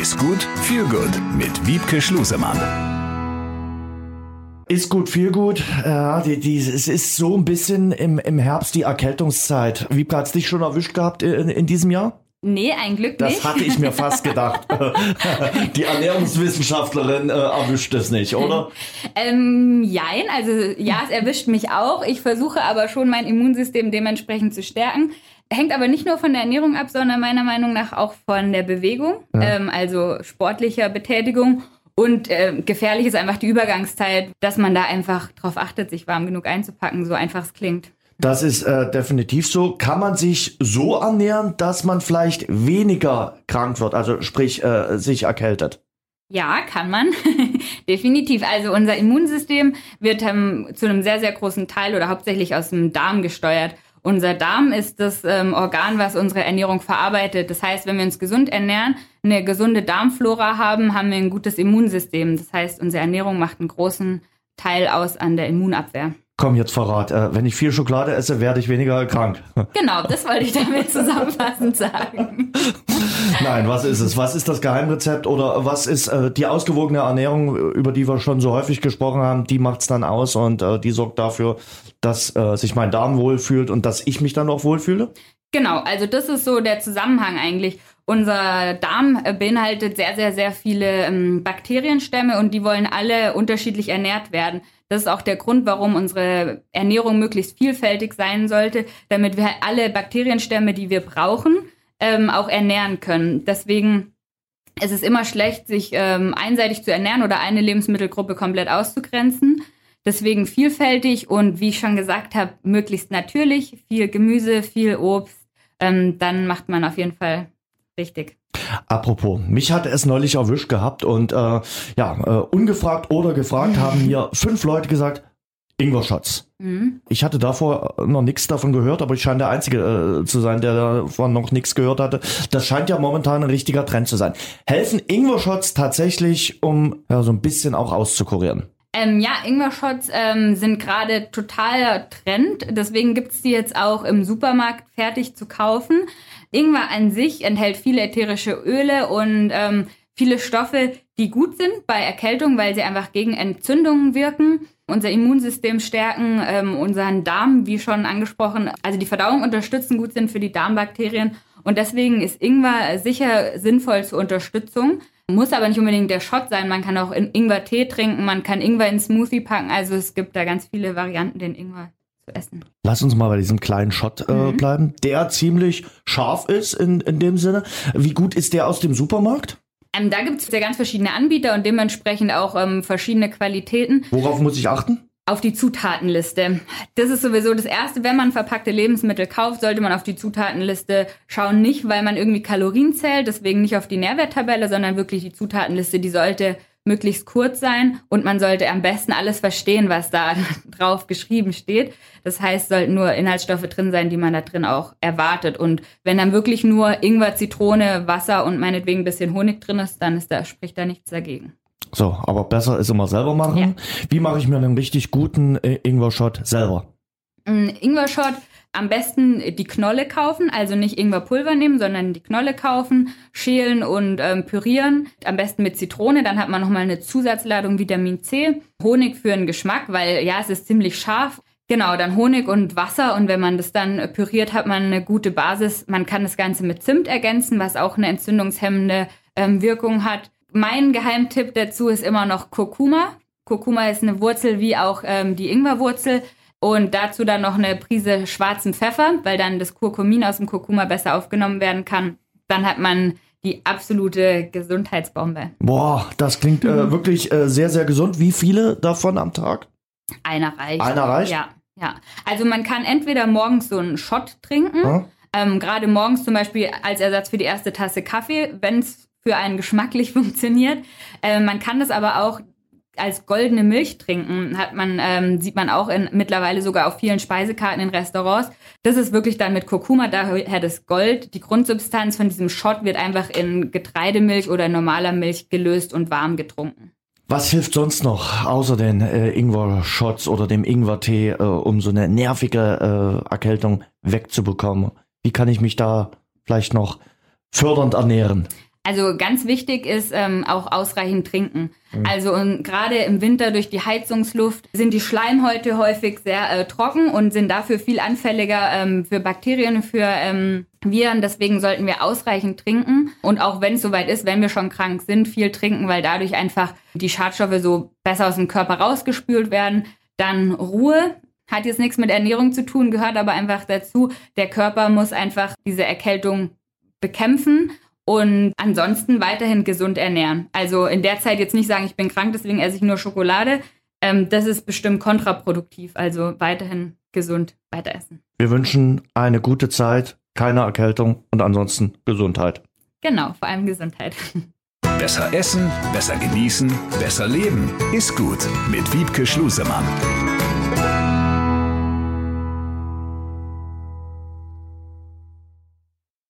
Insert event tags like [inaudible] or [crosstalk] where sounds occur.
Ist gut, viel gut mit Wiebke Schlusemann. Ist gut, viel gut. Ja, die, die, es ist so ein bisschen im, im Herbst die Erkältungszeit. Wiebke, hat's dich schon erwischt gehabt in, in diesem Jahr? Nee, ein Glück Das nicht. hatte ich mir fast [laughs] gedacht. die Ernährungswissenschaftlerin äh, erwischt es nicht, oder? Ähm, jein, also ja, es erwischt mich auch. Ich versuche aber schon mein Immunsystem dementsprechend zu stärken. Hängt aber nicht nur von der Ernährung ab, sondern meiner Meinung nach auch von der Bewegung, ähm, also sportlicher Betätigung. Und äh, gefährlich ist einfach die Übergangszeit, dass man da einfach drauf achtet, sich warm genug einzupacken, so einfach es klingt. Das ist äh, definitiv so. Kann man sich so ernähren, dass man vielleicht weniger krank wird, also sprich äh, sich erkältet? Ja, kann man. [laughs] Definitiv. Also unser Immunsystem wird ähm, zu einem sehr, sehr großen Teil oder hauptsächlich aus dem Darm gesteuert. Unser Darm ist das ähm, Organ, was unsere Ernährung verarbeitet. Das heißt, wenn wir uns gesund ernähren, eine gesunde Darmflora haben, haben wir ein gutes Immunsystem. Das heißt, unsere Ernährung macht einen großen Teil aus an der Immunabwehr. Komm, jetzt Verrat. Äh, wenn ich viel Schokolade esse, werde ich weniger krank. [laughs] Genau, das wollte ich damit zusammenfassend sagen. [laughs] Nein, was ist es? Was ist das Geheimrezept oder was ist äh, die ausgewogene Ernährung, über die wir schon so häufig gesprochen haben, die macht's dann aus und äh, die sorgt dafür, dass äh, sich mein Darm wohlfühlt und dass ich mich dann auch wohlfühle? Genau, also das ist so der Zusammenhang eigentlich. Unser Darm äh, beinhaltet sehr, sehr, sehr viele ähm, Bakterienstämme und die wollen alle unterschiedlich ernährt werden. Das ist auch der Grund, warum unsere Ernährung möglichst vielfältig sein sollte, damit wir alle Bakterienstämme, die wir brauchen, ähm, auch ernähren können. Deswegen ist es immer schlecht, sich ähm, einseitig zu ernähren oder eine Lebensmittelgruppe komplett auszugrenzen. Deswegen vielfältig und wie ich schon gesagt habe, möglichst natürlich, viel Gemüse, viel Obst. Ähm, dann macht man auf jeden Fall richtig. Apropos, mich hat es neulich erwischt gehabt und äh, ja, äh, ungefragt oder gefragt haben mir [laughs] fünf Leute gesagt, Ingwer-Shots. Mhm. Ich hatte davor noch nichts davon gehört, aber ich scheine der Einzige äh, zu sein, der davon noch nichts gehört hatte. Das scheint ja momentan ein richtiger Trend zu sein. Helfen Ingwer-Shots tatsächlich, um ja, so ein bisschen auch auszukurieren? Ähm, ja, Ingwer-Shots ähm, sind gerade totaler Trend. Deswegen gibt's die jetzt auch im Supermarkt fertig zu kaufen. Ingwer an sich enthält viele ätherische Öle und ähm, viele Stoffe, die gut sind bei Erkältung, weil sie einfach gegen Entzündungen wirken, unser Immunsystem stärken, ähm, unseren Darm, wie schon angesprochen, also die Verdauung unterstützen, gut sind für die Darmbakterien. Und deswegen ist Ingwer sicher sinnvoll zur Unterstützung. Muss aber nicht unbedingt der Shot sein. Man kann auch in Ingwer-Tee trinken, man kann Ingwer in Smoothie packen. Also es gibt da ganz viele Varianten, den Ingwer zu essen. Lass uns mal bei diesem kleinen Shot äh, bleiben, der ziemlich scharf ist in, in dem Sinne. Wie gut ist der aus dem Supermarkt? Ähm, da gibt es ja ganz verschiedene Anbieter und dementsprechend auch ähm, verschiedene Qualitäten. Worauf muss ich achten? Auf die Zutatenliste. Das ist sowieso das Erste, wenn man verpackte Lebensmittel kauft, sollte man auf die Zutatenliste schauen. Nicht, weil man irgendwie Kalorien zählt, deswegen nicht auf die Nährwerttabelle, sondern wirklich die Zutatenliste, die sollte möglichst kurz sein und man sollte am besten alles verstehen, was da [laughs] drauf geschrieben steht. Das heißt, sollten nur Inhaltsstoffe drin sein, die man da drin auch erwartet. Und wenn dann wirklich nur Ingwer, Zitrone, Wasser und meinetwegen ein bisschen Honig drin ist, dann ist da, spricht da nichts dagegen. So, aber besser ist immer selber machen. Ja. Wie mache ich mir einen richtig guten äh, Ingwer-Shot selber? Ein Ingwer-Shot am besten die Knolle kaufen, also nicht Ingwerpulver nehmen, sondern die Knolle kaufen, schälen und ähm, pürieren. Am besten mit Zitrone, dann hat man nochmal eine Zusatzladung Vitamin C. Honig für den Geschmack, weil ja, es ist ziemlich scharf. Genau, dann Honig und Wasser und wenn man das dann püriert, hat man eine gute Basis. Man kann das Ganze mit Zimt ergänzen, was auch eine entzündungshemmende ähm, Wirkung hat. Mein Geheimtipp dazu ist immer noch Kurkuma. Kurkuma ist eine Wurzel wie auch ähm, die Ingwerwurzel. Und dazu dann noch eine Prise schwarzen Pfeffer, weil dann das Kurkumin aus dem Kurkuma besser aufgenommen werden kann. Dann hat man die absolute Gesundheitsbombe. Boah, das klingt äh, wirklich äh, sehr, sehr gesund. Wie viele davon am Tag? Einer reicht. Einer reicht? Ja, ja. Also man kann entweder morgens so einen Shot trinken, Ja. ähm, gerade morgens zum Beispiel als Ersatz für die erste Tasse Kaffee, wenn es für einen geschmacklich [laughs] funktioniert. Äh, man kann das aber auch als goldene Milch trinken, hat man, ähm, sieht man auch in, mittlerweile sogar auf vielen Speisekarten in Restaurants. Das ist wirklich dann mit Kurkuma, daher das Gold. Die Grundsubstanz von diesem Shot wird einfach in Getreidemilch oder normaler Milch gelöst und warm getrunken. Was hilft sonst noch, außer den äh, Ingwer-Shots oder dem Ingwer-Tee, äh, um so eine nervige äh, Erkältung wegzubekommen? Wie kann ich mich da vielleicht noch fördernd ernähren? Also ganz wichtig ist ähm, auch ausreichend trinken. Mhm. Also gerade im Winter durch die Heizungsluft sind die Schleimhäute häufig sehr äh, trocken und sind dafür viel anfälliger ähm, für Bakterien, für ähm, Viren. Deswegen sollten wir ausreichend trinken und auch wenn es soweit ist, wenn wir schon krank sind, viel trinken, weil dadurch einfach die Schadstoffe so besser aus dem Körper rausgespült werden. Dann Ruhe. Hat jetzt nichts mit Ernährung zu tun, gehört aber einfach dazu. Der Körper muss einfach diese Erkältung bekämpfen und ansonsten weiterhin gesund ernähren. Also in der Zeit jetzt nicht sagen, ich bin krank, deswegen esse ich nur Schokolade. Ähm, das ist bestimmt kontraproduktiv. Also weiterhin gesund weiter essen. Wir wünschen eine gute Zeit, keine Erkältung und ansonsten Gesundheit. Genau, vor allem Gesundheit. [laughs] Besser essen, besser genießen, besser leben. Ist gut mit Wiebke Schlusemann.